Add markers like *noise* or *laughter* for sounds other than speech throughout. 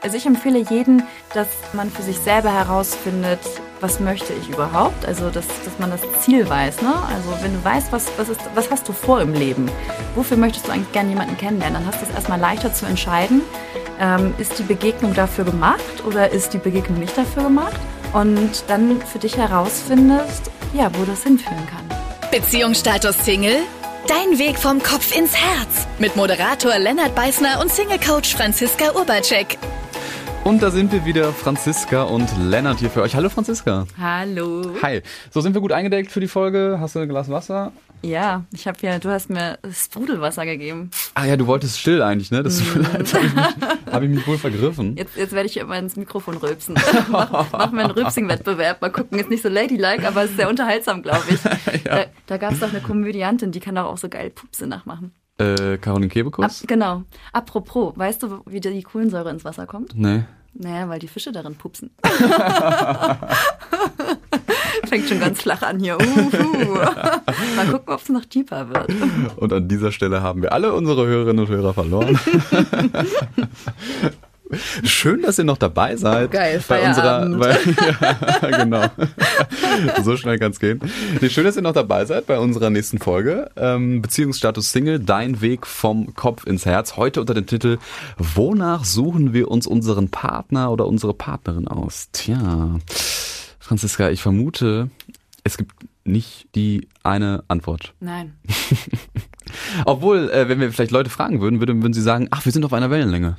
Also ich empfehle jeden, dass man für sich selber herausfindet, was möchte ich überhaupt? Also dass, dass man das Ziel weiß. Ne? Also wenn du weißt, was, was, ist, was hast du vor im Leben? Wofür möchtest du eigentlich gerne jemanden kennenlernen? Dann hast du es erstmal leichter zu entscheiden. Ähm, ist die Begegnung dafür gemacht oder ist die Begegnung nicht dafür gemacht? Und dann für dich herausfindest, ja, wo das hinführen kann. Beziehungsstatus Single? Dein Weg vom Kopf ins Herz. Mit Moderator Lennart Beißner und Single-Coach Franziska Urbacek. Und da sind wir wieder, Franziska und Lennart hier für euch. Hallo Franziska. Hallo. Hi. So, sind wir gut eingedeckt für die Folge? Hast du ein Glas Wasser? Ja, ich habe ja, du hast mir Sprudelwasser gegeben. Ah ja, du wolltest still eigentlich, ne? Das mm. habe ich, hab ich mich wohl vergriffen. Jetzt, jetzt werde ich immer ins Mikrofon rülpsen. *laughs* mach, mach mal einen Rülpsing-Wettbewerb. Mal gucken, ist nicht so ladylike, aber ist sehr unterhaltsam, glaube ich. *laughs* ja. Da, da gab es doch eine Komödiantin, die kann doch auch so geil Pupse nachmachen. Äh, Caroline Kebekus? Ab, genau. Apropos, weißt du, wie die Kohlensäure ins Wasser kommt? Nee. Naja, weil die Fische darin pupsen. *laughs* Fängt schon ganz flach an hier. Mal gucken, ob es noch tiefer wird. Und an dieser Stelle haben wir alle unsere Hörerinnen und Hörer verloren. *laughs* Schön, dass ihr noch dabei seid. Geil, bei unserer, bei, *laughs* ja, genau. so schnell kann es gehen. Nee, schön, dass ihr noch dabei seid bei unserer nächsten Folge. Ähm, Beziehungsstatus Single, dein Weg vom Kopf ins Herz. Heute unter dem Titel Wonach suchen wir uns unseren Partner oder unsere Partnerin aus? Tja, Franziska, ich vermute, es gibt nicht die eine Antwort. Nein. *laughs* Obwohl, äh, wenn wir vielleicht Leute fragen würden, würden, würden sie sagen, ach, wir sind auf einer Wellenlänge.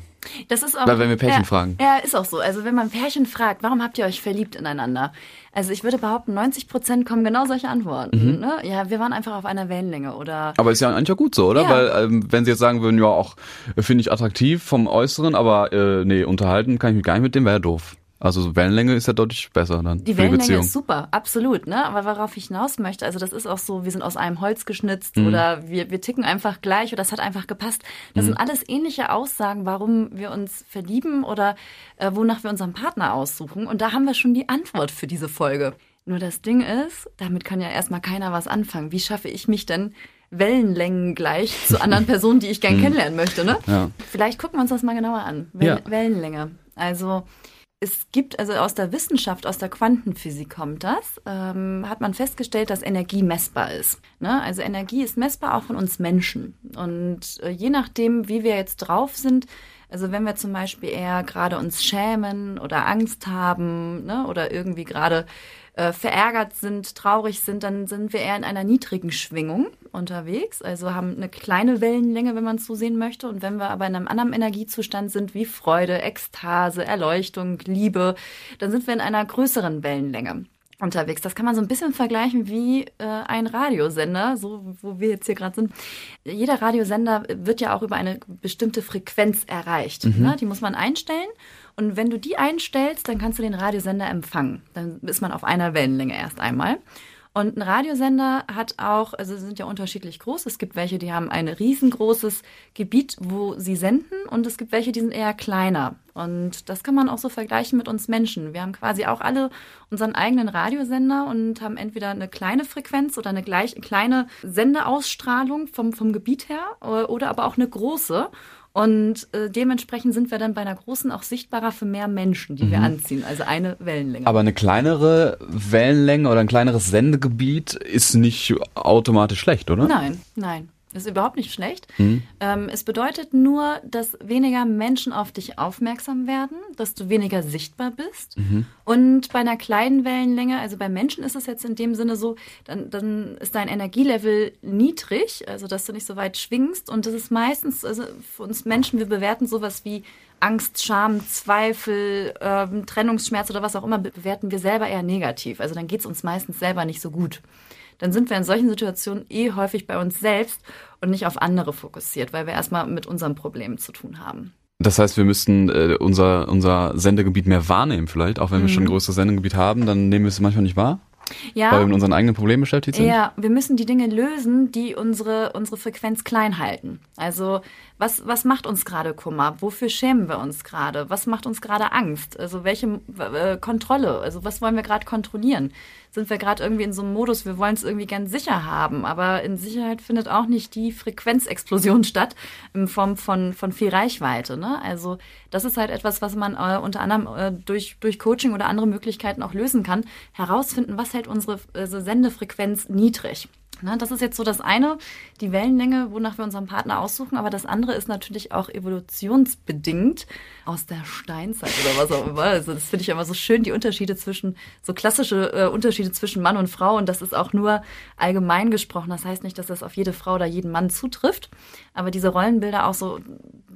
Das ist auch. Weil wenn wir Pärchen ja, fragen. Ja, ist auch so. Also wenn man Pärchen fragt, warum habt ihr euch verliebt ineinander? Also ich würde behaupten, 90 Prozent kommen genau solche Antworten. Mhm. Ne? Ja, wir waren einfach auf einer Wellenlänge oder. Aber ist ja eigentlich auch gut so, oder? Ja. Weil ähm, wenn sie jetzt sagen würden, ja, auch finde ich attraktiv vom Äußeren, aber äh, nee, unterhalten kann ich mich gar nicht mit dem, wäre ja doof. Also Wellenlänge ist ja deutlich besser dann. Die Wellenlänge die ist super, absolut, ne? Aber worauf ich hinaus möchte, also das ist auch so, wir sind aus einem Holz geschnitzt mhm. oder wir, wir ticken einfach gleich oder das hat einfach gepasst. Das mhm. sind alles ähnliche Aussagen, warum wir uns verlieben oder äh, wonach wir unseren Partner aussuchen. Und da haben wir schon die Antwort für diese Folge. Nur das Ding ist, damit kann ja erstmal keiner was anfangen. Wie schaffe ich mich denn Wellenlängen gleich zu *laughs* anderen Personen, die ich gern mhm. kennenlernen möchte, ne? Ja. Vielleicht gucken wir uns das mal genauer an. Well ja. Wellenlänge. Also es gibt, also aus der Wissenschaft, aus der Quantenphysik kommt das, ähm, hat man festgestellt, dass Energie messbar ist. Ne? Also Energie ist messbar auch von uns Menschen. Und äh, je nachdem, wie wir jetzt drauf sind, also wenn wir zum Beispiel eher gerade uns schämen oder Angst haben ne, oder irgendwie gerade äh, verärgert sind, traurig sind, dann sind wir eher in einer niedrigen Schwingung unterwegs, also haben eine kleine Wellenlänge, wenn man es so sehen möchte. Und wenn wir aber in einem anderen Energiezustand sind, wie Freude, Ekstase, Erleuchtung, Liebe, dann sind wir in einer größeren Wellenlänge unterwegs. Das kann man so ein bisschen vergleichen wie äh, ein Radiosender, so wo wir jetzt hier gerade sind. Jeder Radiosender wird ja auch über eine bestimmte Frequenz erreicht. Mhm. Ne? Die muss man einstellen. Und wenn du die einstellst, dann kannst du den Radiosender empfangen. Dann ist man auf einer Wellenlänge erst einmal. Und ein Radiosender hat auch, also sie sind ja unterschiedlich groß. Es gibt welche, die haben ein riesengroßes Gebiet, wo sie senden und es gibt welche, die sind eher kleiner. Und das kann man auch so vergleichen mit uns Menschen. Wir haben quasi auch alle unseren eigenen Radiosender und haben entweder eine kleine Frequenz oder eine gleich, kleine Sendeausstrahlung vom, vom Gebiet her oder aber auch eine große. Und äh, dementsprechend sind wir dann bei einer großen auch sichtbarer für mehr Menschen, die mhm. wir anziehen. Also eine Wellenlänge. Aber eine kleinere Wellenlänge oder ein kleineres Sendegebiet ist nicht automatisch schlecht, oder? Nein, nein. Das ist überhaupt nicht schlecht. Mhm. Ähm, es bedeutet nur, dass weniger Menschen auf dich aufmerksam werden, dass du weniger sichtbar bist. Mhm. Und bei einer kleinen Wellenlänge, also bei Menschen ist es jetzt in dem Sinne so, dann, dann ist dein Energielevel niedrig, also dass du nicht so weit schwingst. Und das ist meistens, also für uns Menschen, wir bewerten sowas wie Angst, Scham, Zweifel, ähm, Trennungsschmerz oder was auch immer, bewerten wir selber eher negativ. Also dann geht es uns meistens selber nicht so gut dann sind wir in solchen Situationen eh häufig bei uns selbst und nicht auf andere fokussiert, weil wir erstmal mit unseren Problemen zu tun haben. Das heißt, wir müssten äh, unser, unser Sendegebiet mehr wahrnehmen vielleicht, auch wenn wir schon ein mhm. größeres Sendegebiet haben, dann nehmen wir es manchmal nicht wahr? Ja. Weil wir mit unseren eigenen Problemen beschäftigt sind? Ja, wir müssen die Dinge lösen, die unsere, unsere Frequenz klein halten. Also was, was macht uns gerade Kummer? Wofür schämen wir uns gerade? Was macht uns gerade Angst? Also welche äh, Kontrolle? Also was wollen wir gerade kontrollieren? Sind wir gerade irgendwie in so einem Modus, wir wollen es irgendwie gern sicher haben, aber in Sicherheit findet auch nicht die Frequenzexplosion *laughs* statt in Form von, von viel Reichweite. Ne? Also das ist halt etwas, was man äh, unter anderem äh, durch, durch Coaching oder andere Möglichkeiten auch lösen kann. Herausfinden, was hält unsere also Sendefrequenz niedrig. Ne, das ist jetzt so das eine, die Wellenlänge, wonach wir unseren Partner aussuchen, aber das andere ist natürlich auch evolutionsbedingt aus der Steinzeit oder was auch immer. Also das finde ich immer so schön, die Unterschiede zwischen, so klassische äh, Unterschiede zwischen Mann und Frau und das ist auch nur allgemein gesprochen. Das heißt nicht, dass das auf jede Frau oder jeden Mann zutrifft, aber diese Rollenbilder auch so,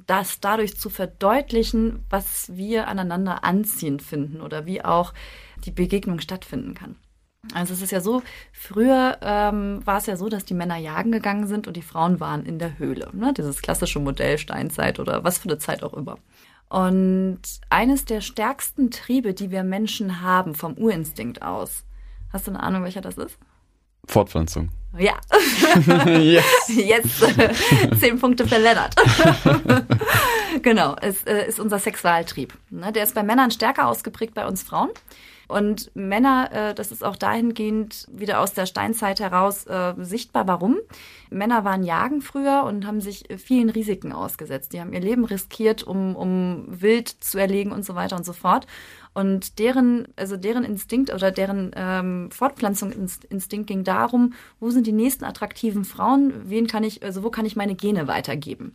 das dadurch zu verdeutlichen, was wir aneinander anziehend finden oder wie auch die Begegnung stattfinden kann. Also es ist ja so, früher ähm, war es ja so, dass die Männer jagen gegangen sind und die Frauen waren in der Höhle. Ne? Dieses klassische Modell Steinzeit oder was für eine Zeit auch immer. Und eines der stärksten Triebe, die wir Menschen haben vom Urinstinkt aus, hast du eine Ahnung, welcher das ist? Fortpflanzung. Ja. *laughs* yes. Jetzt *laughs* zehn Punkte für Lennart. *laughs* genau, es äh, ist unser Sexualtrieb. Ne? Der ist bei Männern stärker ausgeprägt bei uns Frauen. Und Männer, äh, das ist auch dahingehend wieder aus der Steinzeit heraus äh, sichtbar. Warum? Männer waren jagen früher und haben sich vielen Risiken ausgesetzt. Die haben ihr Leben riskiert, um, um Wild zu erlegen und so weiter und so fort. Und deren, also deren Instinkt oder deren ähm, Fortpflanzungsinstinkt ging darum, wo sind die nächsten attraktiven Frauen, wen kann ich, also wo kann ich meine Gene weitergeben?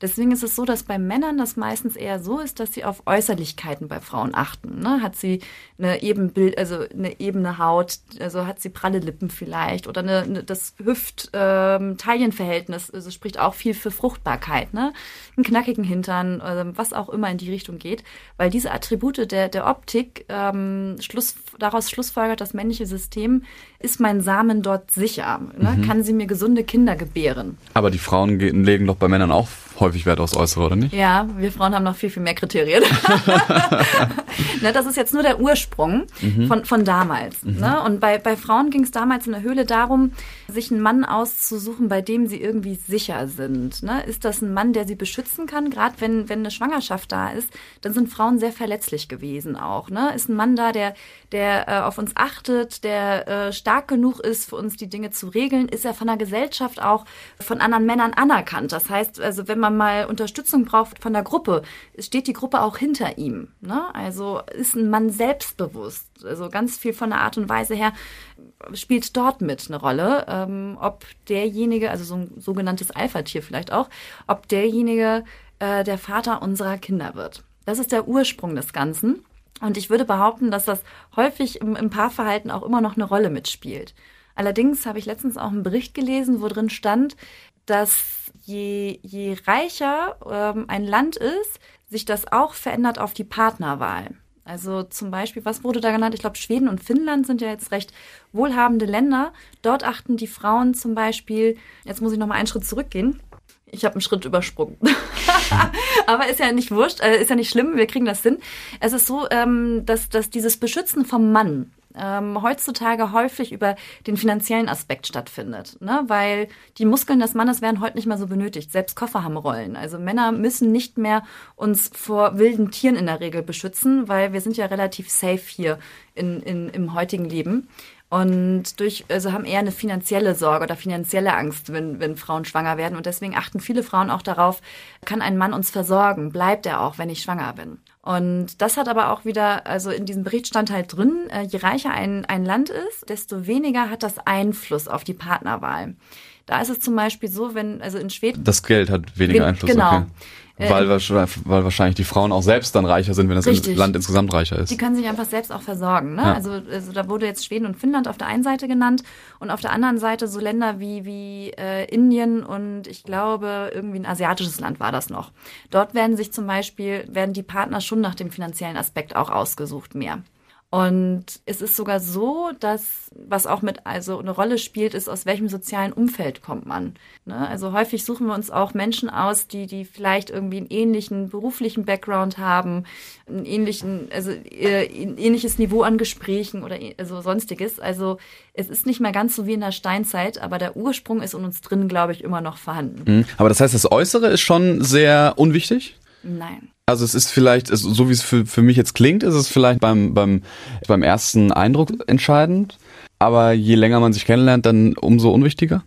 Deswegen ist es so, dass bei Männern das meistens eher so ist, dass sie auf Äußerlichkeiten bei Frauen achten. Ne? Hat sie eine eben Bild, also eine ebene Haut, also hat sie pralle Lippen vielleicht oder eine, eine das Hüft-Taillenverhältnis, ähm, also spricht auch viel für Fruchtbarkeit, ne? Einen knackigen Hintern, äh, was auch immer in die Richtung geht, weil diese Attribute der, der Optik ähm, Schluss, daraus schlussfolgert das männliche System, ist mein Samen dort sicher? Ne? Mhm. Kann sie mir gesunde Kinder gebären? Aber die Frauen legen doch bei Männern auch häufig Wert aufs Äußere, oder nicht? Ja, wir Frauen haben noch viel, viel mehr Kriterien. *laughs* ne, das ist jetzt nur der Ursprung mhm. von, von damals. Mhm. Ne? Und bei, bei Frauen ging es damals in der Höhle darum, sich einen Mann auszusuchen, bei dem sie irgendwie sicher sind. Ne? Ist das ein Mann, der sie beschützen kann? Gerade wenn, wenn eine Schwangerschaft da ist, dann sind Frauen sehr verletzlich gewesen auch. Ne? Ist ein Mann da, der, der äh, auf uns achtet, der äh, stark genug ist, für uns die Dinge zu regeln? Ist er von der Gesellschaft auch von anderen Männern anerkannt? Das heißt, also wenn man mal Unterstützung braucht von der Gruppe, steht die Gruppe auch hinter ihm. Ne? Also ist ein Mann selbstbewusst. Also ganz viel von der Art und Weise her spielt dort mit eine Rolle, ähm, ob derjenige, also so ein sogenanntes Alpha-Tier vielleicht auch, ob derjenige äh, der Vater unserer Kinder wird. Das ist der Ursprung des Ganzen. Und ich würde behaupten, dass das häufig im, im Paarverhalten auch immer noch eine Rolle mitspielt. Allerdings habe ich letztens auch einen Bericht gelesen, wo drin stand, dass je, je reicher ähm, ein Land ist, sich das auch verändert auf die Partnerwahl. Also zum Beispiel, was wurde da genannt? Ich glaube, Schweden und Finnland sind ja jetzt recht wohlhabende Länder. Dort achten die Frauen zum Beispiel, jetzt muss ich noch mal einen Schritt zurückgehen. Ich habe einen Schritt übersprungen. *laughs* Aber ist ja nicht wurscht, äh, ist ja nicht schlimm, wir kriegen das hin. Es ist so, ähm, dass, dass dieses Beschützen vom Mann ähm, heutzutage häufig über den finanziellen Aspekt stattfindet, ne? weil die Muskeln des Mannes werden heute nicht mehr so benötigt. Selbst Koffer haben Rollen. Also Männer müssen nicht mehr uns vor wilden Tieren in der Regel beschützen, weil wir sind ja relativ safe hier in, in, im heutigen Leben und durch, also haben eher eine finanzielle Sorge oder finanzielle Angst, wenn, wenn Frauen schwanger werden. Und deswegen achten viele Frauen auch darauf, kann ein Mann uns versorgen? Bleibt er auch, wenn ich schwanger bin? Und das hat aber auch wieder, also in diesem Bericht stand halt drin, äh, je reicher ein, ein Land ist, desto weniger hat das Einfluss auf die Partnerwahl. Da ist es zum Beispiel so, wenn, also in Schweden. Das Geld hat weniger Einfluss. Genau. Okay. Äh, weil, weil wahrscheinlich die Frauen auch selbst dann reicher sind, wenn das Richtig. Land insgesamt reicher ist. Die können sich einfach selbst auch versorgen. Ne? Ja. Also, also da wurde jetzt Schweden und Finnland auf der einen Seite genannt und auf der anderen Seite so Länder wie, wie äh, Indien und ich glaube irgendwie ein asiatisches Land war das noch. Dort werden sich zum Beispiel, werden die Partner schon nach dem finanziellen Aspekt auch ausgesucht mehr. Und es ist sogar so, dass, was auch mit also eine Rolle spielt, ist, aus welchem sozialen Umfeld kommt man. Ne? Also häufig suchen wir uns auch Menschen aus, die, die vielleicht irgendwie einen ähnlichen beruflichen Background haben, einen ähnlichen, also äh, ein ähnliches Niveau an Gesprächen oder also sonstiges. Also es ist nicht mehr ganz so wie in der Steinzeit, aber der Ursprung ist in uns drin, glaube ich, immer noch vorhanden. Mhm. Aber das heißt, das Äußere ist schon sehr unwichtig? Nein. Also es ist vielleicht, so wie es für, für mich jetzt klingt, ist es vielleicht beim, beim, beim ersten Eindruck entscheidend. Aber je länger man sich kennenlernt, dann umso unwichtiger?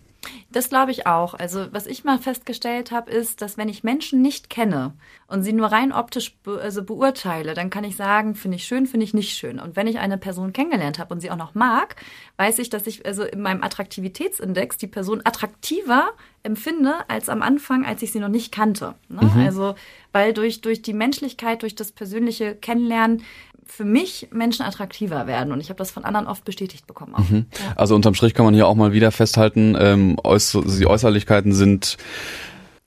Das glaube ich auch. Also was ich mal festgestellt habe, ist, dass wenn ich Menschen nicht kenne und sie nur rein optisch be also beurteile, dann kann ich sagen, finde ich schön, finde ich nicht schön. Und wenn ich eine Person kennengelernt habe und sie auch noch mag, weiß ich, dass ich also in meinem Attraktivitätsindex die Person attraktiver empfinde als am Anfang, als ich sie noch nicht kannte. Ne? Mhm. Also weil durch, durch die Menschlichkeit, durch das persönliche Kennenlernen für mich Menschen attraktiver werden. Und ich habe das von anderen oft bestätigt bekommen. Mhm. Ja. Also unterm Strich kann man hier auch mal wieder festhalten, ähm, äußer, die Äußerlichkeiten sind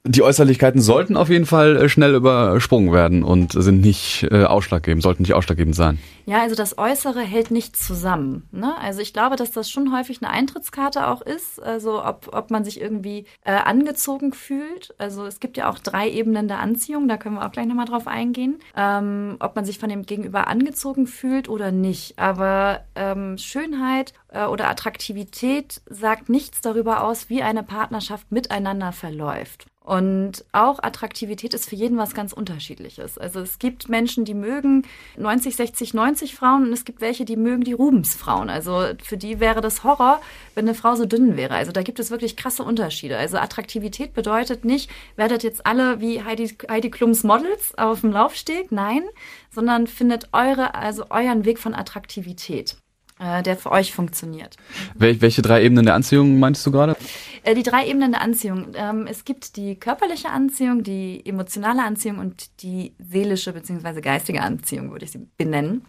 die Äußerlichkeiten sollten auf jeden Fall äh, schnell übersprungen werden und sind nicht äh, ausschlaggebend, sollten nicht ausschlaggebend sein. Ja, also das Äußere hält nicht zusammen. Ne? Also ich glaube, dass das schon häufig eine Eintrittskarte auch ist. Also ob, ob man sich irgendwie äh, angezogen fühlt. Also es gibt ja auch drei Ebenen der Anziehung, da können wir auch gleich nochmal drauf eingehen. Ähm, ob man sich von dem Gegenüber angezogen fühlt oder nicht. Aber ähm, Schönheit äh, oder Attraktivität sagt nichts darüber aus, wie eine Partnerschaft miteinander verläuft. Und auch Attraktivität ist für jeden was ganz unterschiedliches. Also es gibt Menschen, die mögen 90, 60, 90 Frauen und es gibt welche, die mögen die Rubensfrauen. Also für die wäre das Horror, wenn eine Frau so dünn wäre. Also da gibt es wirklich krasse Unterschiede. Also Attraktivität bedeutet nicht, werdet jetzt alle wie Heidi, Heidi Klums Models auf dem Laufsteg. Nein, sondern findet eure, also euren Weg von Attraktivität äh, der für euch funktioniert. welche drei Ebenen der Anziehung meinst du gerade? Äh, die drei Ebenen der Anziehung. Ähm, es gibt die körperliche Anziehung, die emotionale Anziehung und die seelische bzw. geistige Anziehung, würde ich sie benennen.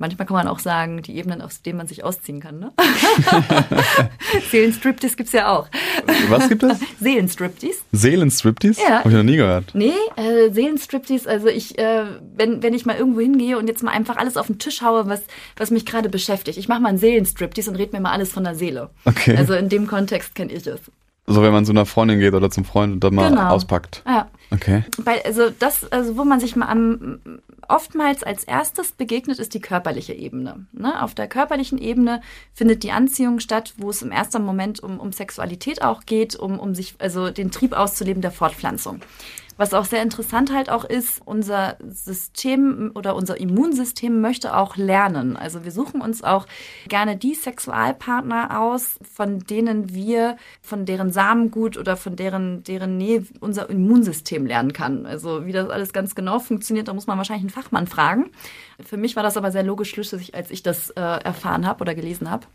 Manchmal kann man auch sagen, die Ebenen, aus denen man sich ausziehen kann. Ne? *laughs* Seelenstriptease gibt's ja auch. Was gibt es? *laughs* Seelenstriptease. Seelenstriptease? Ja. Habe ich noch nie gehört. Nee, äh, Seelenstriptease, also ich, äh, wenn, wenn ich mal irgendwo hingehe und jetzt mal einfach alles auf den Tisch haue, was, was mich gerade beschäftigt. Ich mache mal einen Seelenstriptease und rede mir mal alles von der Seele. Okay. Also in dem Kontext kenne ich es. So, wenn man zu einer Freundin geht oder zum Freund und dann mal genau. auspackt. Ja. Okay. Weil, also das, also wo man sich mal am oftmals als erstes begegnet, ist die körperliche Ebene. Ne? Auf der körperlichen Ebene findet die Anziehung statt, wo es im ersten Moment um, um Sexualität auch geht, um, um sich, also den Trieb auszuleben der Fortpflanzung. Was auch sehr interessant halt auch ist, unser System oder unser Immunsystem möchte auch lernen. Also wir suchen uns auch gerne die Sexualpartner aus, von denen wir, von deren Samengut oder von deren, deren Nähe unser Immunsystem lernen kann. Also wie das alles ganz genau funktioniert, da muss man wahrscheinlich einen Fachmann fragen. Für mich war das aber sehr logisch schlüssig, als ich das äh, erfahren habe oder gelesen habe.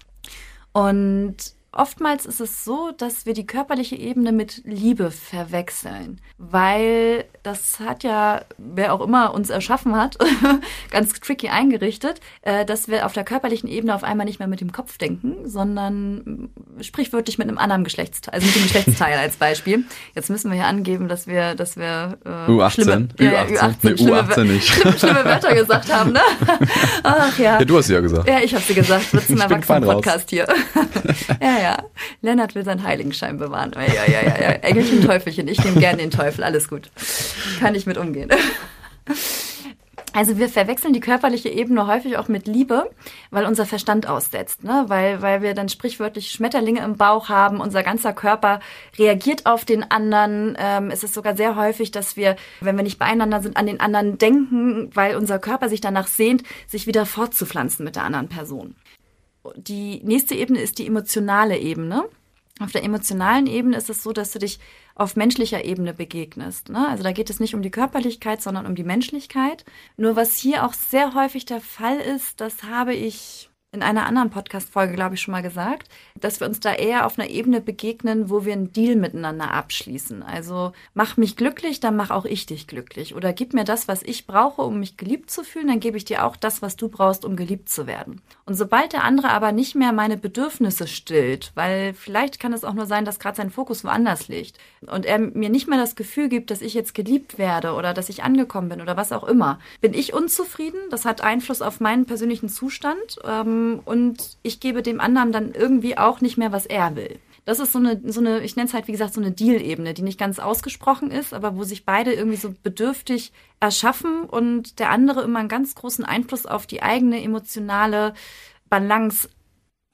Und Oftmals ist es so, dass wir die körperliche Ebene mit Liebe verwechseln, weil das hat ja, wer auch immer uns erschaffen hat, *laughs* ganz tricky eingerichtet, äh, dass wir auf der körperlichen Ebene auf einmal nicht mehr mit dem Kopf denken, sondern sprichwörtlich mit einem anderen Geschlechtsteil, also mit dem Geschlechtsteil als Beispiel. Jetzt müssen wir hier angeben, dass wir, dass wir äh, U18, schlimme, U18, ja, U18, nee, schlimme, U18 nicht. Schlimme, schlimme Wörter gesagt haben, ne? *laughs* Ach ja. Ja, du hast sie ja gesagt. Ja, ich habe sie gesagt. Wird zum Erwachsenen-Podcast hier. *laughs* ja, ja. Lennart will seinen Heiligenschein bewahren. Ja, ja, ja, ja. Engelchen, Teufelchen. Ich nehme gerne den Teufel. Alles gut. Kann ich mit umgehen. Also wir verwechseln die körperliche Ebene häufig auch mit Liebe, weil unser Verstand aussetzt, ne? weil, weil wir dann sprichwörtlich Schmetterlinge im Bauch haben, unser ganzer Körper reagiert auf den anderen. Ähm, es ist sogar sehr häufig, dass wir, wenn wir nicht beieinander sind, an den anderen denken, weil unser Körper sich danach sehnt, sich wieder fortzupflanzen mit der anderen Person. Die nächste Ebene ist die emotionale Ebene. Auf der emotionalen Ebene ist es so, dass du dich auf menschlicher Ebene begegnest. Ne? Also da geht es nicht um die Körperlichkeit, sondern um die Menschlichkeit. Nur was hier auch sehr häufig der Fall ist, das habe ich in einer anderen Podcast-Folge, glaube ich, schon mal gesagt, dass wir uns da eher auf einer Ebene begegnen, wo wir einen Deal miteinander abschließen. Also mach mich glücklich, dann mach auch ich dich glücklich. Oder gib mir das, was ich brauche, um mich geliebt zu fühlen, dann gebe ich dir auch das, was du brauchst, um geliebt zu werden. Und sobald der andere aber nicht mehr meine Bedürfnisse stillt, weil vielleicht kann es auch nur sein, dass gerade sein Fokus woanders liegt und er mir nicht mehr das Gefühl gibt, dass ich jetzt geliebt werde oder dass ich angekommen bin oder was auch immer, bin ich unzufrieden. Das hat Einfluss auf meinen persönlichen Zustand. Ähm, und ich gebe dem anderen dann irgendwie auch nicht mehr, was er will. Das ist so eine, so eine, ich nenne es halt, wie gesagt, so eine Deal-Ebene, die nicht ganz ausgesprochen ist, aber wo sich beide irgendwie so bedürftig erschaffen und der andere immer einen ganz großen Einfluss auf die eigene emotionale Balance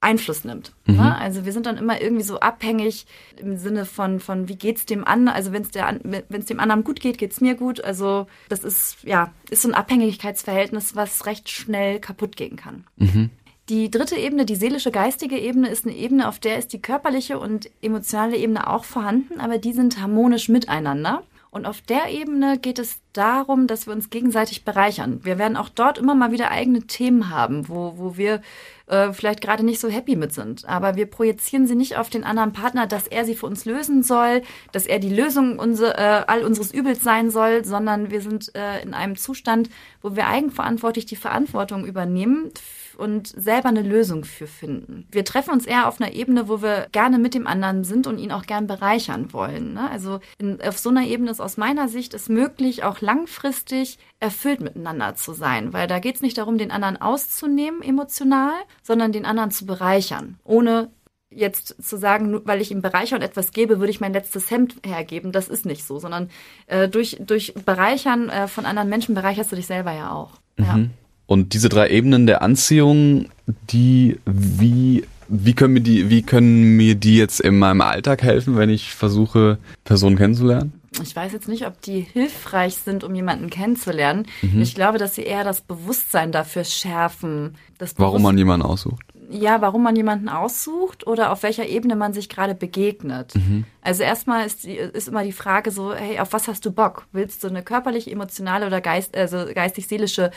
Einfluss nimmt. Mhm. Ne? Also wir sind dann immer irgendwie so abhängig im Sinne von, von wie geht's dem anderen, also wenn es wenn es dem anderen gut geht, geht's mir gut. Also das ist, ja, ist so ein Abhängigkeitsverhältnis, was recht schnell kaputt gehen kann. Mhm. Die dritte Ebene, die seelische geistige Ebene, ist eine Ebene, auf der ist die körperliche und emotionale Ebene auch vorhanden, aber die sind harmonisch miteinander. Und auf der Ebene geht es darum, dass wir uns gegenseitig bereichern. Wir werden auch dort immer mal wieder eigene Themen haben, wo, wo wir äh, vielleicht gerade nicht so happy mit sind. Aber wir projizieren sie nicht auf den anderen Partner, dass er sie für uns lösen soll, dass er die Lösung unser, äh, all unseres Übels sein soll, sondern wir sind äh, in einem Zustand, wo wir eigenverantwortlich die Verantwortung übernehmen und selber eine Lösung für finden. Wir treffen uns eher auf einer Ebene, wo wir gerne mit dem anderen sind und ihn auch gern bereichern wollen. Ne? Also in, auf so einer Ebene ist aus meiner Sicht es möglich, auch langfristig erfüllt miteinander zu sein, weil da geht es nicht darum, den anderen auszunehmen emotional, sondern den anderen zu bereichern, ohne jetzt zu sagen, weil ich ihm bereichern und etwas gebe, würde ich mein letztes Hemd hergeben. Das ist nicht so, sondern äh, durch, durch Bereichern äh, von anderen Menschen bereicherst du dich selber ja auch. Mhm. Und diese drei Ebenen der Anziehung, die, wie, wie können mir die, wie können mir die jetzt in meinem Alltag helfen, wenn ich versuche, Personen kennenzulernen? Ich weiß jetzt nicht, ob die hilfreich sind, um jemanden kennenzulernen. Mhm. Ich glaube, dass sie eher das Bewusstsein dafür schärfen. Warum man jemanden aussucht? Ja, warum man jemanden aussucht oder auf welcher Ebene man sich gerade begegnet. Mhm. Also erstmal ist, ist immer die Frage so, hey, auf was hast du Bock? Willst du eine körperlich, emotionale oder geist, also geistig-seelische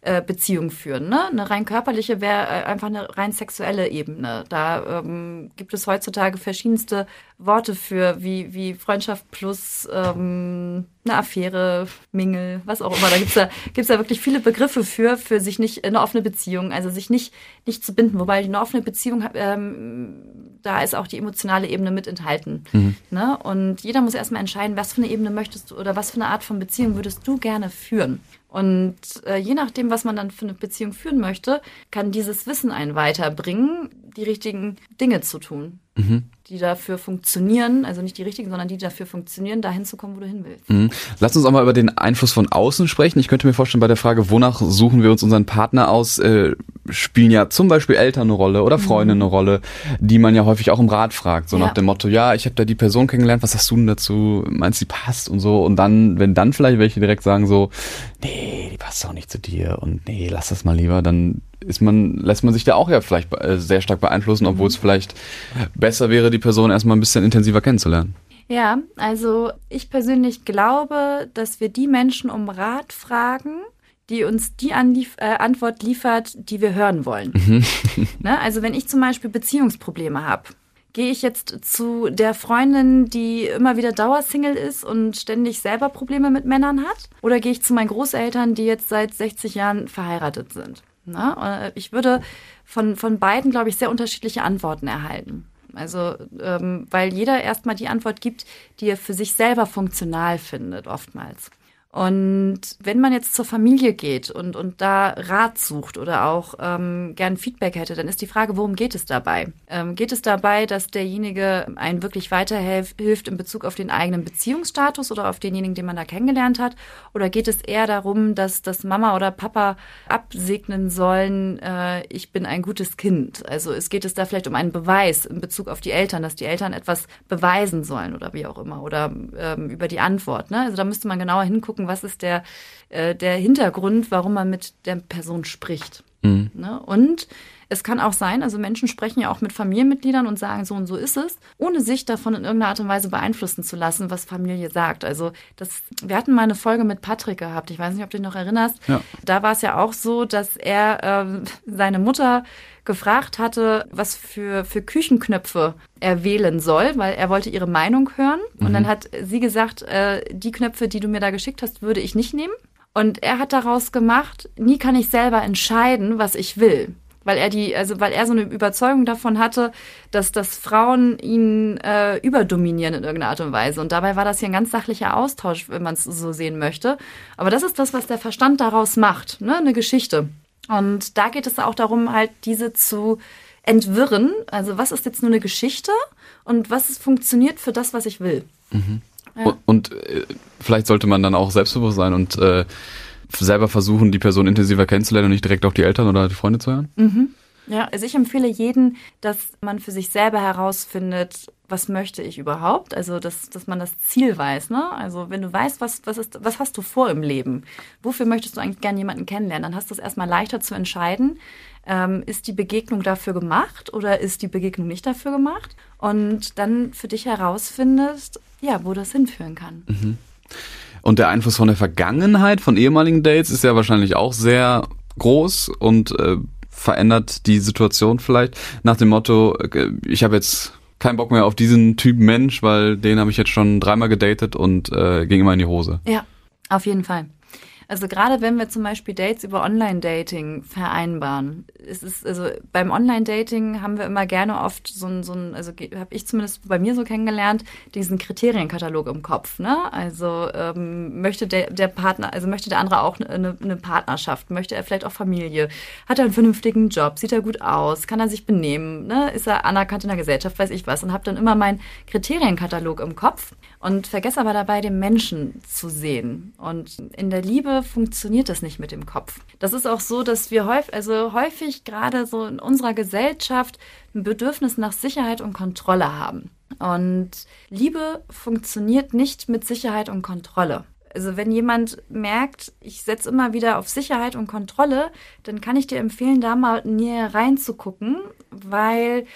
äh, Beziehung führen. Ne? Eine rein körperliche wäre äh, einfach eine rein sexuelle Ebene. Da ähm, gibt es heutzutage verschiedenste Worte für, wie, wie Freundschaft plus ähm, eine Affäre, Mingel, was auch immer. Da gibt's da, gibt's da wirklich viele Begriffe für, für sich nicht eine offene Beziehung, also sich nicht, nicht zu binden. Wobei eine offene Beziehung, ähm, da ist auch die emotionale Ebene mit enthalten. Mhm. Ne? Und jeder muss erstmal entscheiden, was für eine Ebene möchtest du oder was für eine Art von Beziehung würdest du gerne führen. Und äh, je nachdem, was man dann für eine Beziehung führen möchte, kann dieses Wissen einen weiterbringen, die richtigen Dinge zu tun. Mhm die dafür funktionieren, also nicht die richtigen, sondern die dafür funktionieren, dahin zu kommen, wo du hin willst. Mhm. Lass uns auch mal über den Einfluss von außen sprechen. Ich könnte mir vorstellen, bei der Frage, wonach suchen wir uns unseren Partner aus, äh, spielen ja zum Beispiel Eltern eine Rolle oder Freunde mhm. eine Rolle, die man ja häufig auch im Rat fragt. So ja. nach dem Motto, ja, ich habe da die Person kennengelernt, was hast du denn dazu? Meinst du, die passt und so? Und dann, wenn dann vielleicht welche direkt sagen so, nee, die passt auch nicht zu dir und nee, lass das mal lieber, dann ist man, lässt man sich da auch ja vielleicht äh, sehr stark beeinflussen, obwohl mhm. es vielleicht besser wäre, die Person erstmal ein bisschen intensiver kennenzulernen. Ja, also ich persönlich glaube, dass wir die Menschen um Rat fragen, die uns die Anlief äh, Antwort liefert, die wir hören wollen. Mhm. *laughs* ne? Also wenn ich zum Beispiel Beziehungsprobleme habe, gehe ich jetzt zu der Freundin, die immer wieder Dauersingle ist und ständig selber Probleme mit Männern hat? Oder gehe ich zu meinen Großeltern, die jetzt seit 60 Jahren verheiratet sind? Na? Äh, ich würde von, von beiden, glaube ich, sehr unterschiedliche Antworten erhalten. Also, ähm, weil jeder erstmal die Antwort gibt, die er für sich selber funktional findet, oftmals. Und wenn man jetzt zur Familie geht und, und da Rat sucht oder auch ähm, gern Feedback hätte, dann ist die Frage, worum geht es dabei? Ähm, geht es dabei, dass derjenige einen wirklich weiterhilft in Bezug auf den eigenen Beziehungsstatus oder auf denjenigen, den man da kennengelernt hat? Oder geht es eher darum, dass das Mama oder Papa absegnen sollen, äh, ich bin ein gutes Kind? Also es geht es da vielleicht um einen Beweis in Bezug auf die Eltern, dass die Eltern etwas beweisen sollen oder wie auch immer oder ähm, über die Antwort. Ne? Also da müsste man genauer hingucken gucken, was ist der, äh, der Hintergrund, warum man mit der Person spricht. Mhm. Ne? Und es kann auch sein, also Menschen sprechen ja auch mit Familienmitgliedern und sagen, so und so ist es, ohne sich davon in irgendeiner Art und Weise beeinflussen zu lassen, was Familie sagt. Also das, wir hatten mal eine Folge mit Patrick gehabt, ich weiß nicht, ob du dich noch erinnerst. Ja. Da war es ja auch so, dass er äh, seine Mutter gefragt hatte, was für, für Küchenknöpfe er wählen soll, weil er wollte ihre Meinung hören. Und mhm. dann hat sie gesagt, äh, die Knöpfe, die du mir da geschickt hast, würde ich nicht nehmen. Und er hat daraus gemacht, nie kann ich selber entscheiden, was ich will weil er die, also weil er so eine Überzeugung davon hatte, dass, dass Frauen ihn äh, überdominieren in irgendeiner Art und Weise. Und dabei war das hier ein ganz sachlicher Austausch, wenn man es so sehen möchte. Aber das ist das, was der Verstand daraus macht, ne? Eine Geschichte. Und da geht es auch darum, halt diese zu entwirren. Also was ist jetzt nur eine Geschichte und was funktioniert für das, was ich will. Mhm. Ja. Und, und äh, vielleicht sollte man dann auch selbstbewusst sein und äh, selber versuchen, die Person intensiver kennenzulernen und nicht direkt auf die Eltern oder die Freunde zu hören? Mhm. Ja, also ich empfehle jeden, dass man für sich selber herausfindet, was möchte ich überhaupt? Also, dass, dass man das Ziel weiß, ne? Also, wenn du weißt, was, was ist, was hast du vor im Leben? Wofür möchtest du eigentlich gerne jemanden kennenlernen? Dann hast du es erstmal leichter zu entscheiden. Ähm, ist die Begegnung dafür gemacht oder ist die Begegnung nicht dafür gemacht? Und dann für dich herausfindest, ja, wo das hinführen kann. Mhm. Und der Einfluss von der Vergangenheit, von ehemaligen Dates, ist ja wahrscheinlich auch sehr groß und äh, verändert die Situation vielleicht nach dem Motto, äh, ich habe jetzt keinen Bock mehr auf diesen Typ Mensch, weil den habe ich jetzt schon dreimal gedatet und äh, ging immer in die Hose. Ja, auf jeden Fall. Also gerade wenn wir zum Beispiel Dates über Online-Dating vereinbaren, ist es also beim Online-Dating haben wir immer gerne oft so ein, so ein also habe ich zumindest bei mir so kennengelernt, diesen Kriterienkatalog im Kopf. Ne? Also ähm, möchte der, der Partner, also möchte der andere auch eine, eine Partnerschaft, möchte er vielleicht auch Familie, hat er einen vernünftigen Job, sieht er gut aus, kann er sich benehmen, ne? ist er anerkannt in der Gesellschaft, weiß ich was und habe dann immer meinen Kriterienkatalog im Kopf und vergesse aber dabei, den Menschen zu sehen. Und in der Liebe funktioniert das nicht mit dem Kopf. Das ist auch so, dass wir häufig, also häufig gerade so in unserer Gesellschaft ein Bedürfnis nach Sicherheit und Kontrolle haben. Und Liebe funktioniert nicht mit Sicherheit und Kontrolle. Also wenn jemand merkt, ich setze immer wieder auf Sicherheit und Kontrolle, dann kann ich dir empfehlen, da mal näher reinzugucken, weil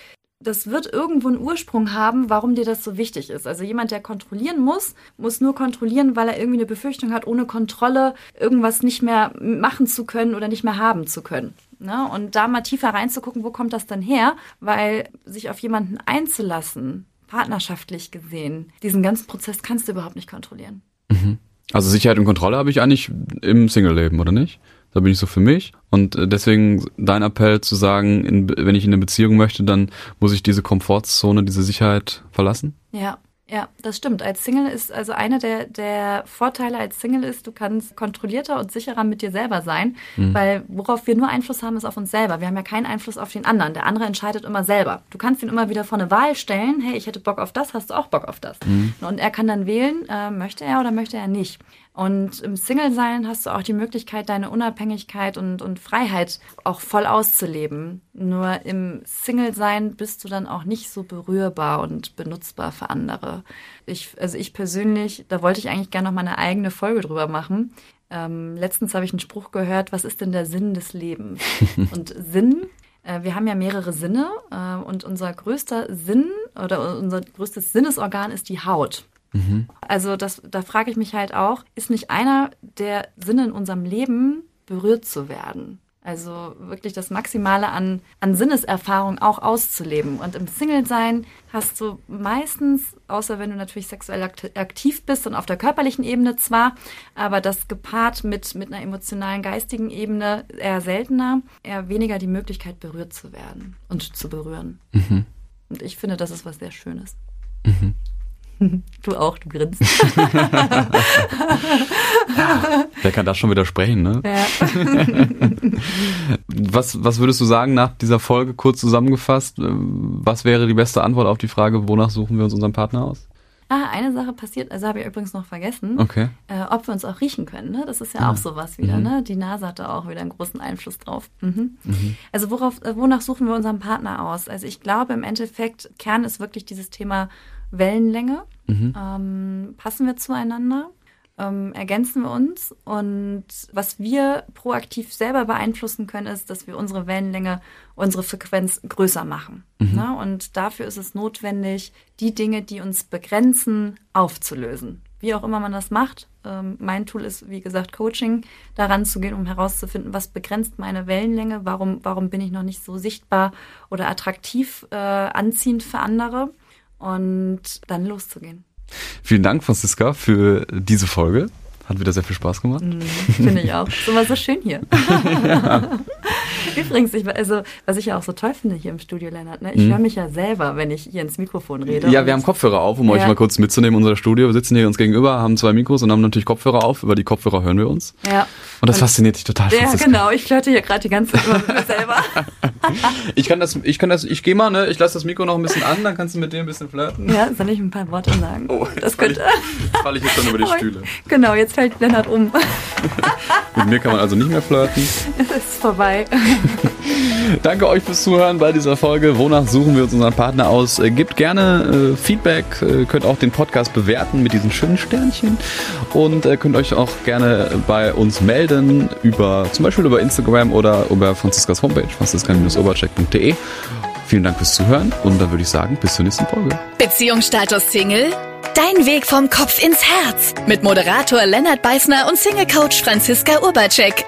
das wird irgendwo einen Ursprung haben, warum dir das so wichtig ist. Also jemand, der kontrollieren muss, muss nur kontrollieren, weil er irgendwie eine Befürchtung hat, ohne Kontrolle irgendwas nicht mehr machen zu können oder nicht mehr haben zu können. Ne? Und da mal tiefer reinzugucken, wo kommt das denn her? Weil sich auf jemanden einzulassen, partnerschaftlich gesehen, diesen ganzen Prozess kannst du überhaupt nicht kontrollieren. Mhm. Also Sicherheit und Kontrolle habe ich eigentlich im Single-Leben, oder nicht? Da bin ich so für mich. Und äh, deswegen dein Appell zu sagen, in, wenn ich in eine Beziehung möchte, dann muss ich diese Komfortzone, diese Sicherheit verlassen? Ja, ja, das stimmt. Als Single ist, also einer der, der Vorteile als Single ist, du kannst kontrollierter und sicherer mit dir selber sein, mhm. weil worauf wir nur Einfluss haben, ist auf uns selber. Wir haben ja keinen Einfluss auf den anderen. Der andere entscheidet immer selber. Du kannst ihn immer wieder vor eine Wahl stellen, hey, ich hätte Bock auf das, hast du auch Bock auf das. Mhm. Und er kann dann wählen, äh, möchte er oder möchte er nicht. Und im Single-Sein hast du auch die Möglichkeit, deine Unabhängigkeit und, und Freiheit auch voll auszuleben. Nur im Single-Sein bist du dann auch nicht so berührbar und benutzbar für andere. Ich, also ich persönlich, da wollte ich eigentlich gerne noch mal eine eigene Folge drüber machen. Ähm, letztens habe ich einen Spruch gehört, was ist denn der Sinn des Lebens? *laughs* und Sinn äh, wir haben ja mehrere Sinne äh, und unser größter Sinn oder unser größtes Sinnesorgan ist die Haut. Mhm. Also das, da frage ich mich halt auch, ist nicht einer der Sinne in unserem Leben berührt zu werden? Also wirklich das Maximale an, an Sinneserfahrung auch auszuleben. Und im Single-Sein hast du meistens, außer wenn du natürlich sexuell aktiv bist und auf der körperlichen Ebene zwar, aber das gepaart mit, mit einer emotionalen, geistigen Ebene eher seltener, eher weniger die Möglichkeit berührt zu werden und zu berühren. Mhm. Und ich finde, das ist was sehr Schönes. Mhm. Du auch, du grinst. ja, *laughs* wer kann das schon widersprechen, ne? Ja. *laughs* was, was würdest du sagen nach dieser Folge kurz zusammengefasst? Was wäre die beste Antwort auf die Frage, wonach suchen wir uns unseren Partner aus? Ah, eine Sache passiert, also habe ich übrigens noch vergessen, okay. äh, ob wir uns auch riechen können. Ne? Das ist ja, ja. auch sowas wieder. Mhm. Ne? Die Nase hat da auch wieder einen großen Einfluss drauf. Mhm. Mhm. Also worauf, äh, wonach suchen wir unseren Partner aus? Also ich glaube im Endeffekt, Kern ist wirklich dieses Thema Wellenlänge. Mhm. Ähm, passen wir zueinander? ähm, ergänzen wir uns. Und was wir proaktiv selber beeinflussen können, ist, dass wir unsere Wellenlänge, unsere Frequenz größer machen. Mhm. Ne? Und dafür ist es notwendig, die Dinge, die uns begrenzen, aufzulösen. Wie auch immer man das macht. Ähm, mein Tool ist, wie gesagt, Coaching, daran zu gehen, um herauszufinden, was begrenzt meine Wellenlänge, warum, warum bin ich noch nicht so sichtbar oder attraktiv äh, anziehend für andere und dann loszugehen. Vielen Dank, Franziska, für diese Folge. Hat wieder sehr viel Spaß gemacht. Mm, Finde ich auch. *laughs* Es war so schön hier. ja. *laughs* Übrigens, ich, also, was ich ja auch so toll finde hier im Studio, Lennart, ne? ich mhm. höre mich ja selber, wenn ich hier ins Mikrofon rede. Ja, wir haben Kopfhörer auf, um ja. euch mal kurz mitzunehmen, unser Studio. Wir sitzen hier uns gegenüber, haben zwei Mikros und haben natürlich Kopfhörer auf. Über die Kopfhörer hören wir uns. Ja. Und das und, fasziniert dich total. Ja, genau. Ich flirte hier gerade die ganze Zeit mit mir *laughs* selber. *laughs* ich kann das, ich kann das, ich gehe mal, ne? Ich lasse das Mikro noch ein bisschen an, dann kannst du mit dem ein bisschen flirten. Ja, soll ich ein paar Worte sagen? Oh, das könnte. Jetzt falle ich jetzt schon über die *laughs* Stühle. Genau, jetzt fällt Lennart um. *laughs* mit mir kann man also nicht mehr flirten. Es ist vorbei. Danke euch fürs Zuhören bei dieser Folge. Wonach suchen wir uns unseren Partner aus? Äh, gebt gerne äh, Feedback, äh, könnt auch den Podcast bewerten mit diesen schönen Sternchen und äh, könnt euch auch gerne bei uns melden über zum Beispiel über Instagram oder über Franziskas Homepage, franziska-obercheck.de. Vielen Dank fürs Zuhören und dann würde ich sagen, bis zur nächsten Folge. Beziehungsstatus Single? Dein Weg vom Kopf ins Herz mit Moderator Lennart Beißner und Single Coach Franziska Urbacek.